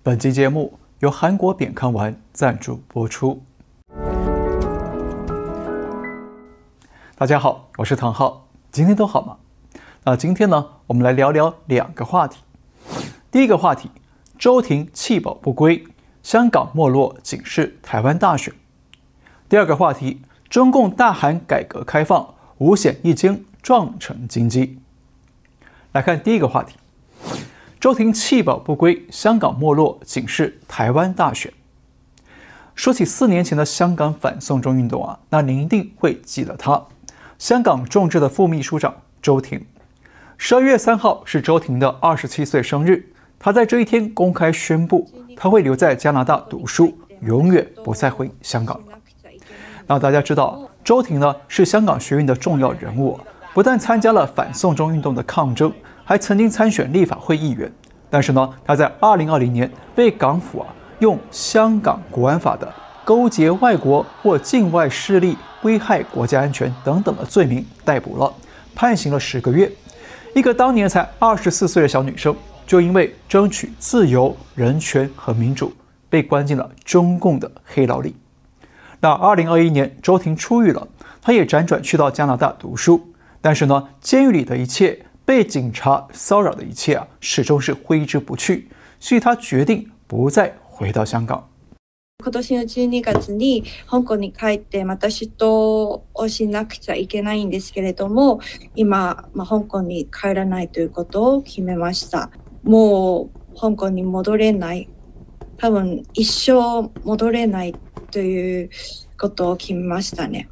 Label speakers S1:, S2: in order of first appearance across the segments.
S1: 本期节目由韩国扁康丸赞助播出。大家好，我是唐浩，今天都好吗？那今天呢，我们来聊聊两个话题。第一个话题，周庭弃保不归，香港没落仅是台湾大选。第二个话题，中共大喊改革开放，五险一金撞成金鸡。来看第一个话题。周庭弃保不归，香港没落仅是台湾大选。说起四年前的香港反送中运动啊，那您一定会记得他，香港众志的副秘书长周庭。十二月三号是周庭的二十七岁生日，他在这一天公开宣布，他会留在加拿大读书，永远不再回香港了。那大家知道，周庭呢是香港学运的重要人物，不但参加了反送中运动的抗争。还曾经参选立法会议员，但是呢，他在二零二零年被港府啊用香港国安法的勾结外国或境外势力危害国家安全等等的罪名逮捕了，判刑了十个月。一个当年才二十四岁的小女生，就因为争取自由、人权和民主，被关进了中共的黑牢里。那二零二一年，周婷出狱了，她也辗转去到加拿大读书，但是呢，监狱里的一切。被警察骚扰的一切啊，始终是挥之不去，所以他决定不再回到香港。
S2: 今年の12月に香港に帰ってまた出头をしなくちゃいけないんですけれども、今まあ香港に帰らないということを决めました。もう香港に戻れない、多分一生戻れないということを决めましたね。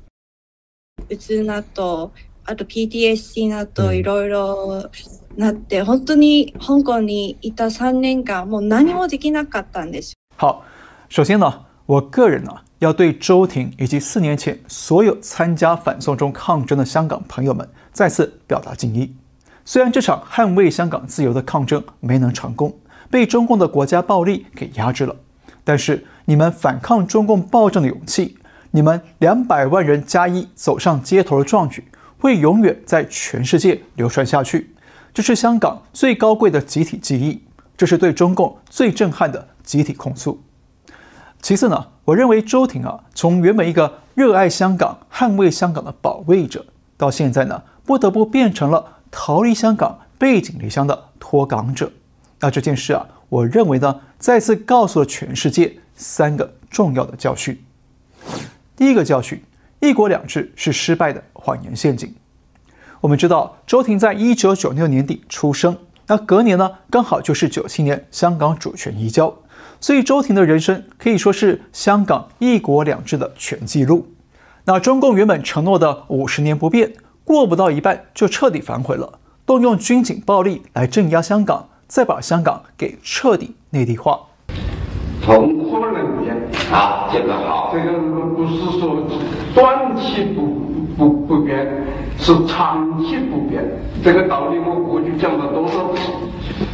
S2: うつなと。あと PTSD などいろいろなって、本当に香港にいた三年间もう何もできなかったんです。
S1: 好，首先呢，我个人呢要对周庭以及四年前所有参加反送中抗争的香港朋友们再次表达敬意。虽然这场捍卫香港自由的抗争没能成功，被中共的国家暴力给压制了，但是你们反抗中共暴政的勇气，你们两百万人加一走上街头的壮举。 会永远在全世界流传下去，这是香港最高贵的集体记忆，这是对中共最震撼的集体控诉。其次呢，我认为周庭啊，从原本一个热爱香港、捍卫香港的保卫者，到现在呢，不得不变成了逃离香港、背井离乡的脱港者。那这件事啊，我认为呢，再次告诉了全世界三个重要的教训。第一个教训。一国两制是失败的谎言陷阱。我们知道，周庭在一九九六年底出生，那隔年呢，刚好就是九七年香港主权移交，所以周庭的人生可以说是香港一国两制的全纪录。那中共原本承诺的五十年不变，过不到一半就彻底反悔了，动用军警暴力来镇压香港，再把香港给彻底内地化。
S3: 从啊，这个好，这个不是说。短期不不不变，是长期不变。这个道理我过去讲了多少次？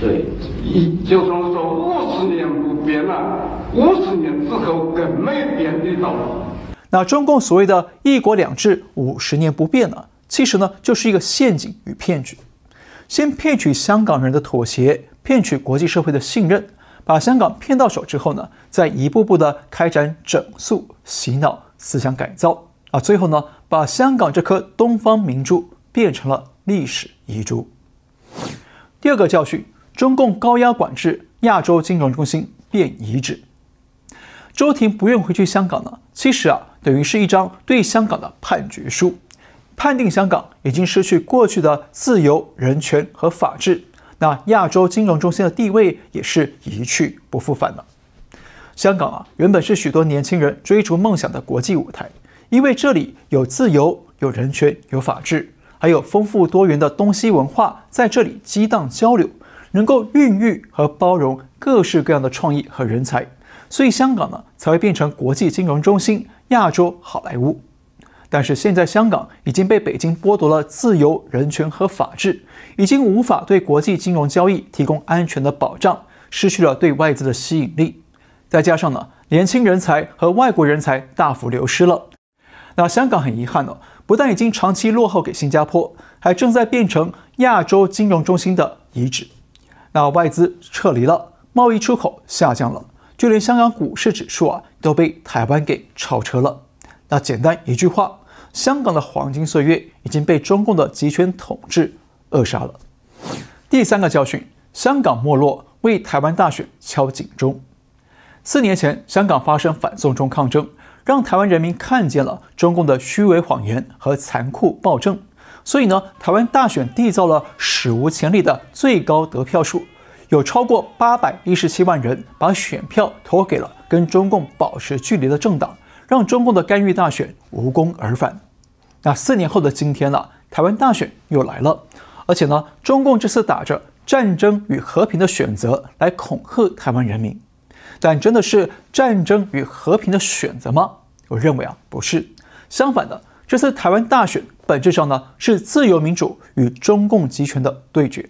S3: 对，一就算说五十年不变了，五十年之后更没变的道理。
S1: 那中共所谓的一国两制五十年不变呢？其实呢，就是一个陷阱与骗局。先骗取香港人的妥协，骗取国际社会的信任，把香港骗到手之后呢，再一步步的开展整肃、洗脑、思想改造。啊，最后呢，把香港这颗东方明珠变成了历史遗珠。第二个教训：中共高压管制亚洲金融中心变遗址。周庭不愿回去香港呢，其实啊，等于是一张对香港的判决书，判定香港已经失去过去的自由、人权和法治，那亚洲金融中心的地位也是一去不复返了。香港啊，原本是许多年轻人追逐梦想的国际舞台。因为这里有自由、有人权、有法治，还有丰富多元的东西文化在这里激荡交流，能够孕育和包容各式各样的创意和人才，所以香港呢才会变成国际金融中心、亚洲好莱坞。但是现在香港已经被北京剥夺了自由、人权和法治，已经无法对国际金融交易提供安全的保障，失去了对外资的吸引力。再加上呢，年轻人才和外国人才大幅流失了。那香港很遗憾哦，不但已经长期落后给新加坡，还正在变成亚洲金融中心的遗址。那外资撤离了，贸易出口下降了，就连香港股市指数啊都被台湾给超车了。那简单一句话，香港的黄金岁月已经被中共的集权统治扼杀了。第三个教训，香港没落为台湾大选敲警钟。四年前，香港发生反送中抗争，让台湾人民看见了中共的虚伪谎言和残酷暴政。所以呢，台湾大选缔造了史无前例的最高得票数，有超过八百一十七万人把选票投给了跟中共保持距离的政党，让中共的干预大选无功而返。那四年后的今天呢，台湾大选又来了，而且呢，中共这次打着战争与和平的选择来恐吓台湾人民，但真的是战争与和平的选择吗？我认为啊，不是，相反的。这次台湾大选本质上呢，是自由民主与中共集权的对决。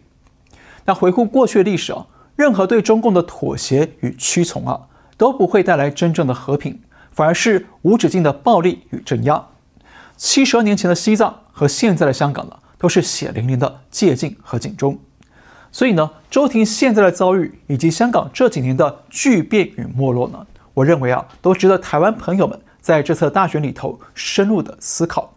S1: 那回顾过去的历史啊，任何对中共的妥协与屈从啊，都不会带来真正的和平，反而是无止境的暴力与镇压。七十二年前的西藏和现在的香港呢，都是血淋淋的借镜和警钟。所以呢，周婷现在的遭遇以及香港这几年的巨变与没落呢，我认为啊，都值得台湾朋友们。在这次大选里头，深入的思考。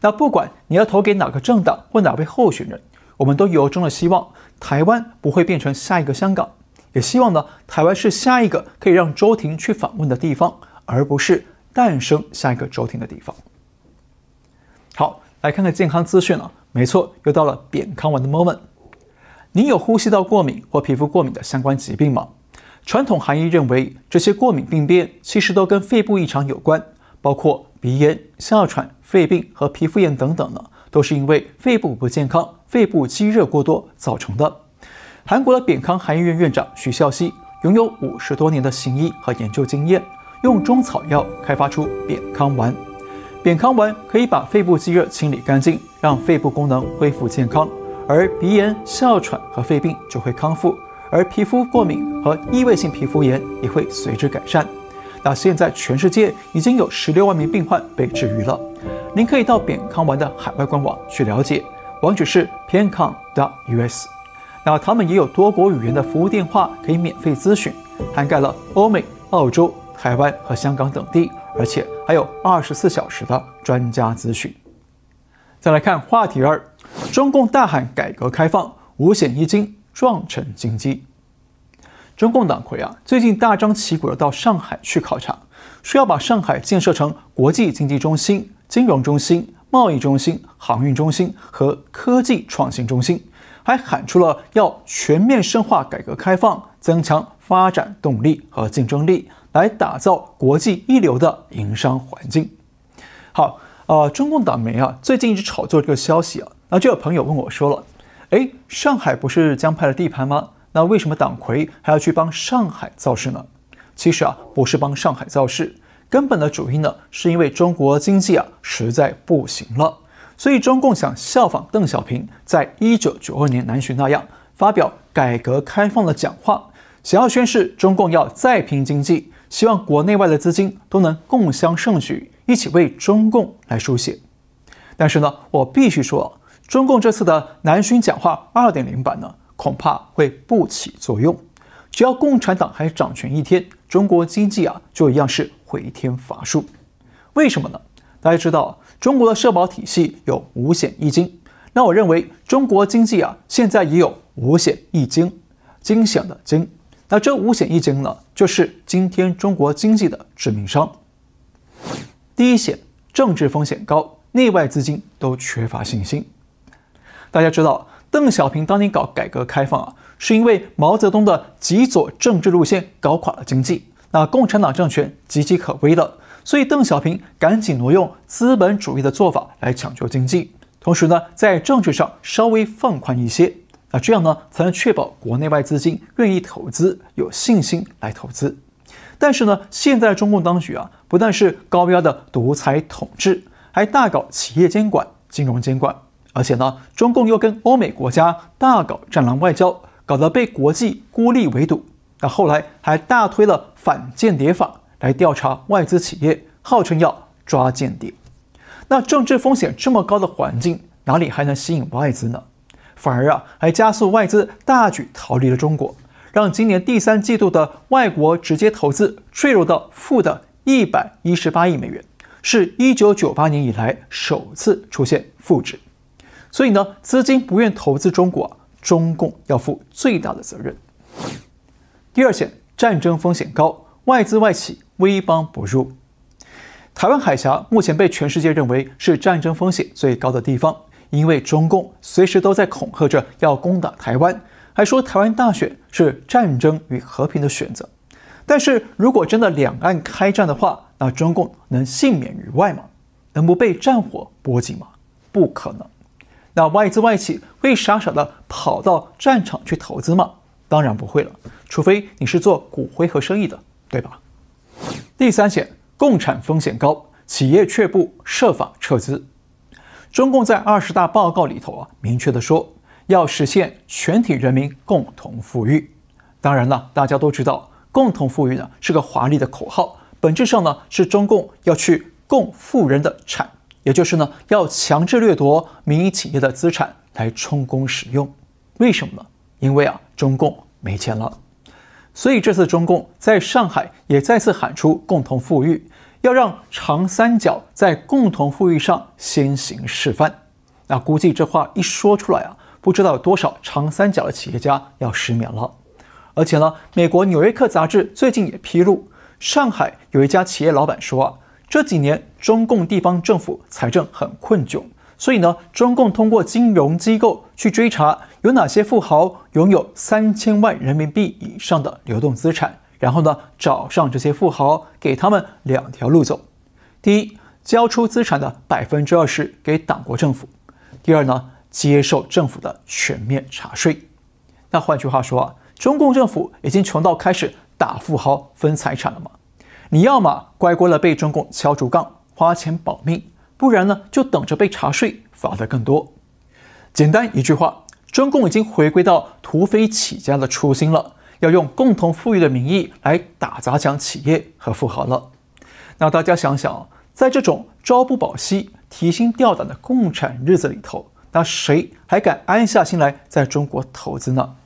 S1: 那不管你要投给哪个政党或哪位候选人，我们都由衷的希望台湾不会变成下一个香港，也希望呢，台湾是下一个可以让周婷去访问的地方，而不是诞生下一个周庭的地方。好，来看看健康资讯了。没错，又到了扁康丸的 moment。你有呼吸道过敏或皮肤过敏的相关疾病吗？传统韩医认为，这些过敏病变其实都跟肺部异常有关，包括鼻炎、哮喘、肺病和皮肤炎等等呢，都是因为肺部不健康、肺部积热过多造成的。韩国的扁康韩医院院长徐孝熙拥有五十多年的行医和研究经验，用中草药开发出扁康丸。扁康丸可以把肺部积热清理干净，让肺部功能恢复健康，而鼻炎、哮喘和肺病就会康复。而皮肤过敏和异位性皮肤炎也会随之改善。那现在全世界已经有十六万名病患被治愈了。您可以到扁康丸的海外官网去了解，网址是 piankang.us。那他们也有多国语言的服务电话可以免费咨询，涵盖了欧美、澳洲、台湾和香港等地，而且还有二十四小时的专家咨询。再来看话题二：中共大喊改革开放，五险一金。壮城经济，中共党魁啊，最近大张旗鼓的到上海去考察，说要把上海建设成国际经济中心、金融中心、贸易中心、航运中心和科技创新中心，还喊出了要全面深化改革开放，增强发展动力和竞争力，来打造国际一流的营商环境。好，呃，中共党媒啊，最近一直炒作这个消息啊，那就有朋友问我说了。哎，上海不是江派的地盘吗？那为什么党魁还要去帮上海造势呢？其实啊，不是帮上海造势，根本的主因呢，是因为中国经济啊实在不行了，所以中共想效仿邓小平在一九九二年南巡那样，发表改革开放的讲话，想要宣示中共要再拼经济，希望国内外的资金都能共襄盛举，一起为中共来书写。但是呢，我必须说。中共这次的南巡讲话二点零版呢，恐怕会不起作用。只要共产党还掌权一天，中国经济啊就一样是回天乏术。为什么呢？大家知道，中国的社保体系有五险一金，那我认为中国经济啊现在也有五险一金，惊险的惊。那这五险一金呢，就是今天中国经济的致命伤。第一险，政治风险高，内外资金都缺乏信心。大家知道，邓小平当年搞改革开放啊，是因为毛泽东的极左政治路线搞垮了经济，那共产党政权岌岌可危了，所以邓小平赶紧挪用资本主义的做法来抢救经济，同时呢，在政治上稍微放宽一些，那这样呢，才能确保国内外资金愿意投资，有信心来投资。但是呢，现在中共当局啊，不但是高压的独裁统治，还大搞企业监管、金融监管。而且呢，中共又跟欧美国家大搞战狼外交，搞得被国际孤立围堵。那后来还大推了反间谍法来调查外资企业，号称要抓间谍。那政治风险这么高的环境，哪里还能吸引外资呢？反而啊，还加速外资大举逃离了中国，让今年第三季度的外国直接投资坠落到负的一百一十八亿美元，是一九九八年以来首次出现负值。所以呢，资金不愿投资中国，中共要负最大的责任。第二险，战争风险高，外资外企危邦不入。台湾海峡目前被全世界认为是战争风险最高的地方，因为中共随时都在恐吓着要攻打台湾，还说台湾大选是战争与和平的选择。但是如果真的两岸开战的话，那中共能幸免于外吗？能不被战火波及吗？不可能。那外资外企会傻傻的跑到战场去投资吗？当然不会了，除非你是做骨灰盒生意的，对吧？第三险，共产风险高，企业却不设法撤资。中共在二十大报告里头啊，明确的说要实现全体人民共同富裕。当然了，大家都知道，共同富裕呢是个华丽的口号，本质上呢是中共要去共富人的产。也就是呢，要强制掠夺民营企业的资产来充公使用，为什么呢？因为啊，中共没钱了，所以这次中共在上海也再次喊出共同富裕，要让长三角在共同富裕上先行示范。那估计这话一说出来啊，不知道有多少长三角的企业家要失眠了。而且呢，美国《纽约客》杂志最近也披露，上海有一家企业老板说啊。这几年，中共地方政府财政很困窘，所以呢，中共通过金融机构去追查有哪些富豪拥有三千万人民币以上的流动资产，然后呢，找上这些富豪，给他们两条路走：第一，交出资产的百分之二十给党国政府；第二呢，接受政府的全面查税。那换句话说啊，中共政府已经穷到开始打富豪分财产了吗？你要么乖乖的被中共敲竹杠，花钱保命，不然呢就等着被查税，罚得更多。简单一句话，中共已经回归到土匪起家的初心了，要用共同富裕的名义来打砸抢企业和富豪了。那大家想想，在这种朝不保夕、提心吊胆的共产日子里头，那谁还敢安下心来在中国投资呢？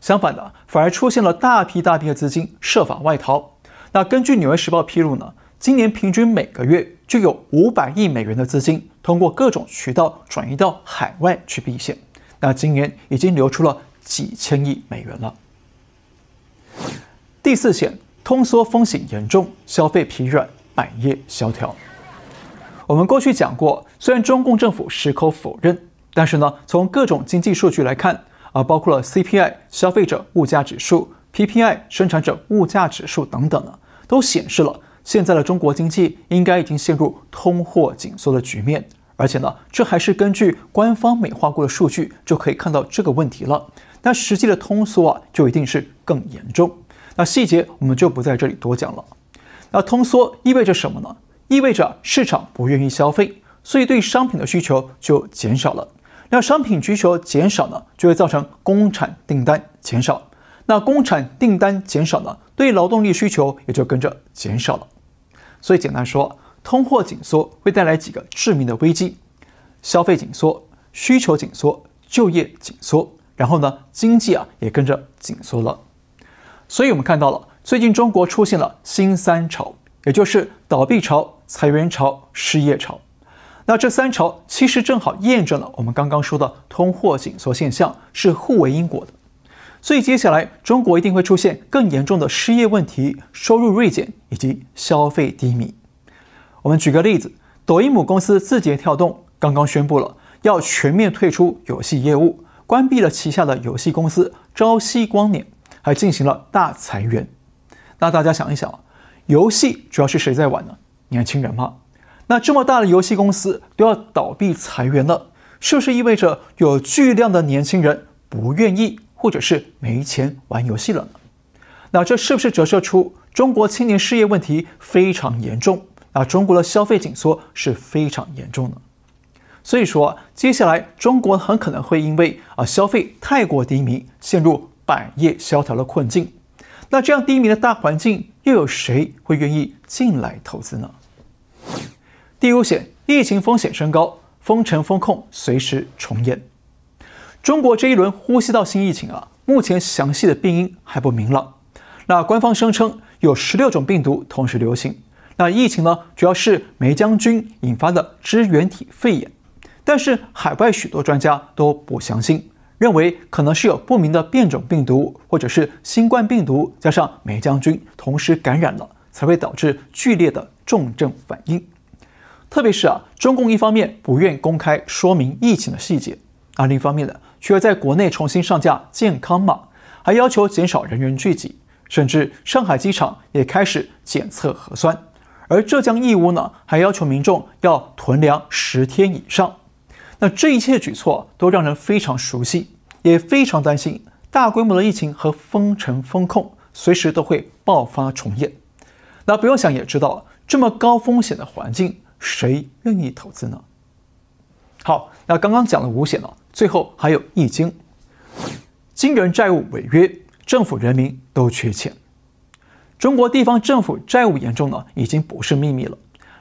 S1: 相反的，反而出现了大批大批的资金设法外逃。那根据《纽约时报》披露呢，今年平均每个月就有五百亿美元的资金通过各种渠道转移到海外去避险。那今年已经流出了几千亿美元了。第四险，通缩风险严重，消费疲软，百业萧条。我们过去讲过，虽然中共政府矢口否认，但是呢，从各种经济数据来看，啊，包括了 CPI 消费者物价指数。PPI 生产者物价指数等等呢，都显示了现在的中国经济应该已经陷入通货紧缩的局面，而且呢，这还是根据官方美化过的数据就可以看到这个问题了。那实际的通缩啊，就一定是更严重。那细节我们就不在这里多讲了。那通缩意味着什么呢？意味着市场不愿意消费，所以对商品的需求就减少了。那商品需求减少呢，就会造成工厂订单减少。那工厂订单减少呢，对劳动力需求也就跟着减少了。所以简单说，通货紧缩会带来几个致命的危机：消费紧缩、需求紧缩、就业紧缩，然后呢，经济啊也跟着紧缩了。所以我们看到了，最近中国出现了新三潮，也就是倒闭潮、裁员潮、失业潮。那这三潮其实正好验证了我们刚刚说的通货紧缩现象是互为因果的。所以接下来，中国一定会出现更严重的失业问题、收入锐减以及消费低迷。我们举个例子，抖音母公司字节跳动刚刚宣布了要全面退出游戏业务，关闭了旗下的游戏公司朝夕光年，还进行了大裁员。那大家想一想，游戏主要是谁在玩呢？年轻人吗？那这么大的游戏公司都要倒闭裁员了，是不是意味着有巨量的年轻人不愿意？或者是没钱玩游戏了呢？那这是不是折射出中国青年失业问题非常严重？那中国的消费紧缩是非常严重的。所以说，接下来中国很可能会因为啊消费太过低迷，陷入百业萧条的困境。那这样低迷的大环境，又有谁会愿意进来投资呢？第五险，疫情风险升高，封城封控随时重演。中国这一轮呼吸道新疫情啊，目前详细的病因还不明朗。那官方声称有十六种病毒同时流行。那疫情呢，主要是霉浆菌引发的支原体肺炎，但是海外许多专家都不相信，认为可能是有不明的变种病毒，或者是新冠病毒加上梅将军同时感染了，才会导致剧烈的重症反应。特别是啊，中共一方面不愿公开说明疫情的细节，而另一方面呢，却要在国内重新上架健康码，还要求减少人员聚集，甚至上海机场也开始检测核酸。而浙江义乌呢，还要求民众要囤粮十天以上。那这一切举措都让人非常熟悉，也非常担心大规模的疫情和封城封控随时都会爆发重演。那不用想也知道，这么高风险的环境，谁愿意投资呢？好，那刚刚讲了五险了，最后还有易经，惊人债务违约，政府人民都缺钱。中国地方政府债务严重呢，已经不是秘密了。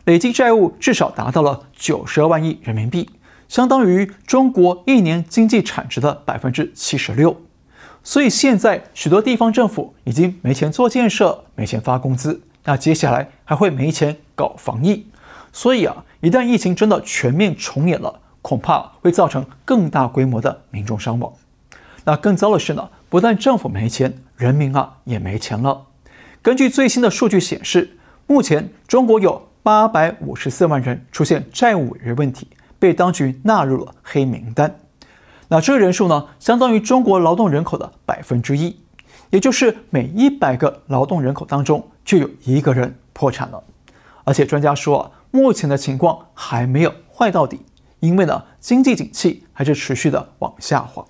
S1: 累计债务至少达到了九十二万亿人民币，相当于中国一年经济产值的百分之七十六。所以现在许多地方政府已经没钱做建设，没钱发工资，那接下来还会没钱搞防疫。所以啊，一旦疫情真的全面重演了，恐怕会造成更大规模的民众伤亡。那更糟的是呢，不但政府没钱，人民啊也没钱了。根据最新的数据显示，目前中国有八百五十四万人出现债务违约问题，被当局纳入了黑名单。那这个人数呢，相当于中国劳动人口的百分之一，也就是每一百个劳动人口当中就有一个人破产了。而且专家说啊，目前的情况还没有坏到底，因为呢，经济景气还是持续的往下滑。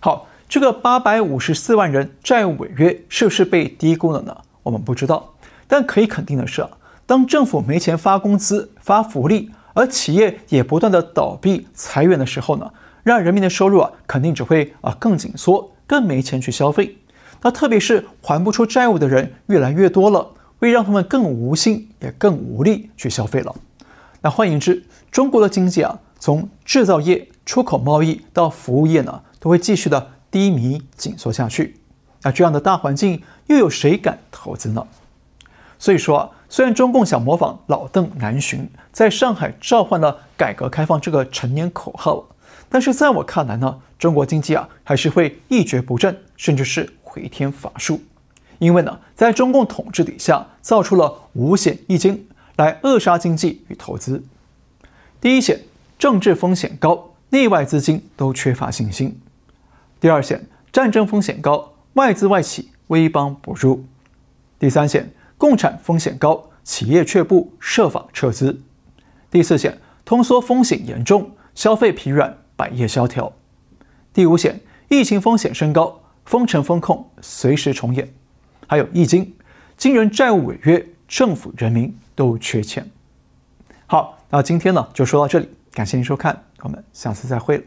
S1: 好。这个八百五十四万人债务违约是不是被低估了呢？我们不知道，但可以肯定的是，当政府没钱发工资、发福利，而企业也不断的倒闭、裁员的时候呢，让人民的收入啊肯定只会啊更紧缩，更没钱去消费。那特别是还不出债务的人越来越多了，会让他们更无心也更无力去消费了。那换言之，中国的经济啊，从制造业、出口贸易到服务业呢，都会继续的。低迷紧缩下去，那这样的大环境又有谁敢投资呢？所以说，虽然中共想模仿老邓南巡，在上海召唤了改革开放这个陈年口号，但是在我看来呢，中国经济啊还是会一蹶不振，甚至是回天乏术。因为呢，在中共统治底下，造出了五险一金来扼杀经济与投资。第一险，政治风险高，内外资金都缺乏信心。第二险，战争风险高，外资外企威邦不入；第三险，共产风险高，企业却步，设法撤资；第四险，通缩风险严重，消费疲软，百业萧条；第五险，疫情风险升高，封城封控随时重演；还有易经，惊人债务违约，政府人民都缺钱。好，那今天呢就说到这里，感谢您收看，我们下次再会了。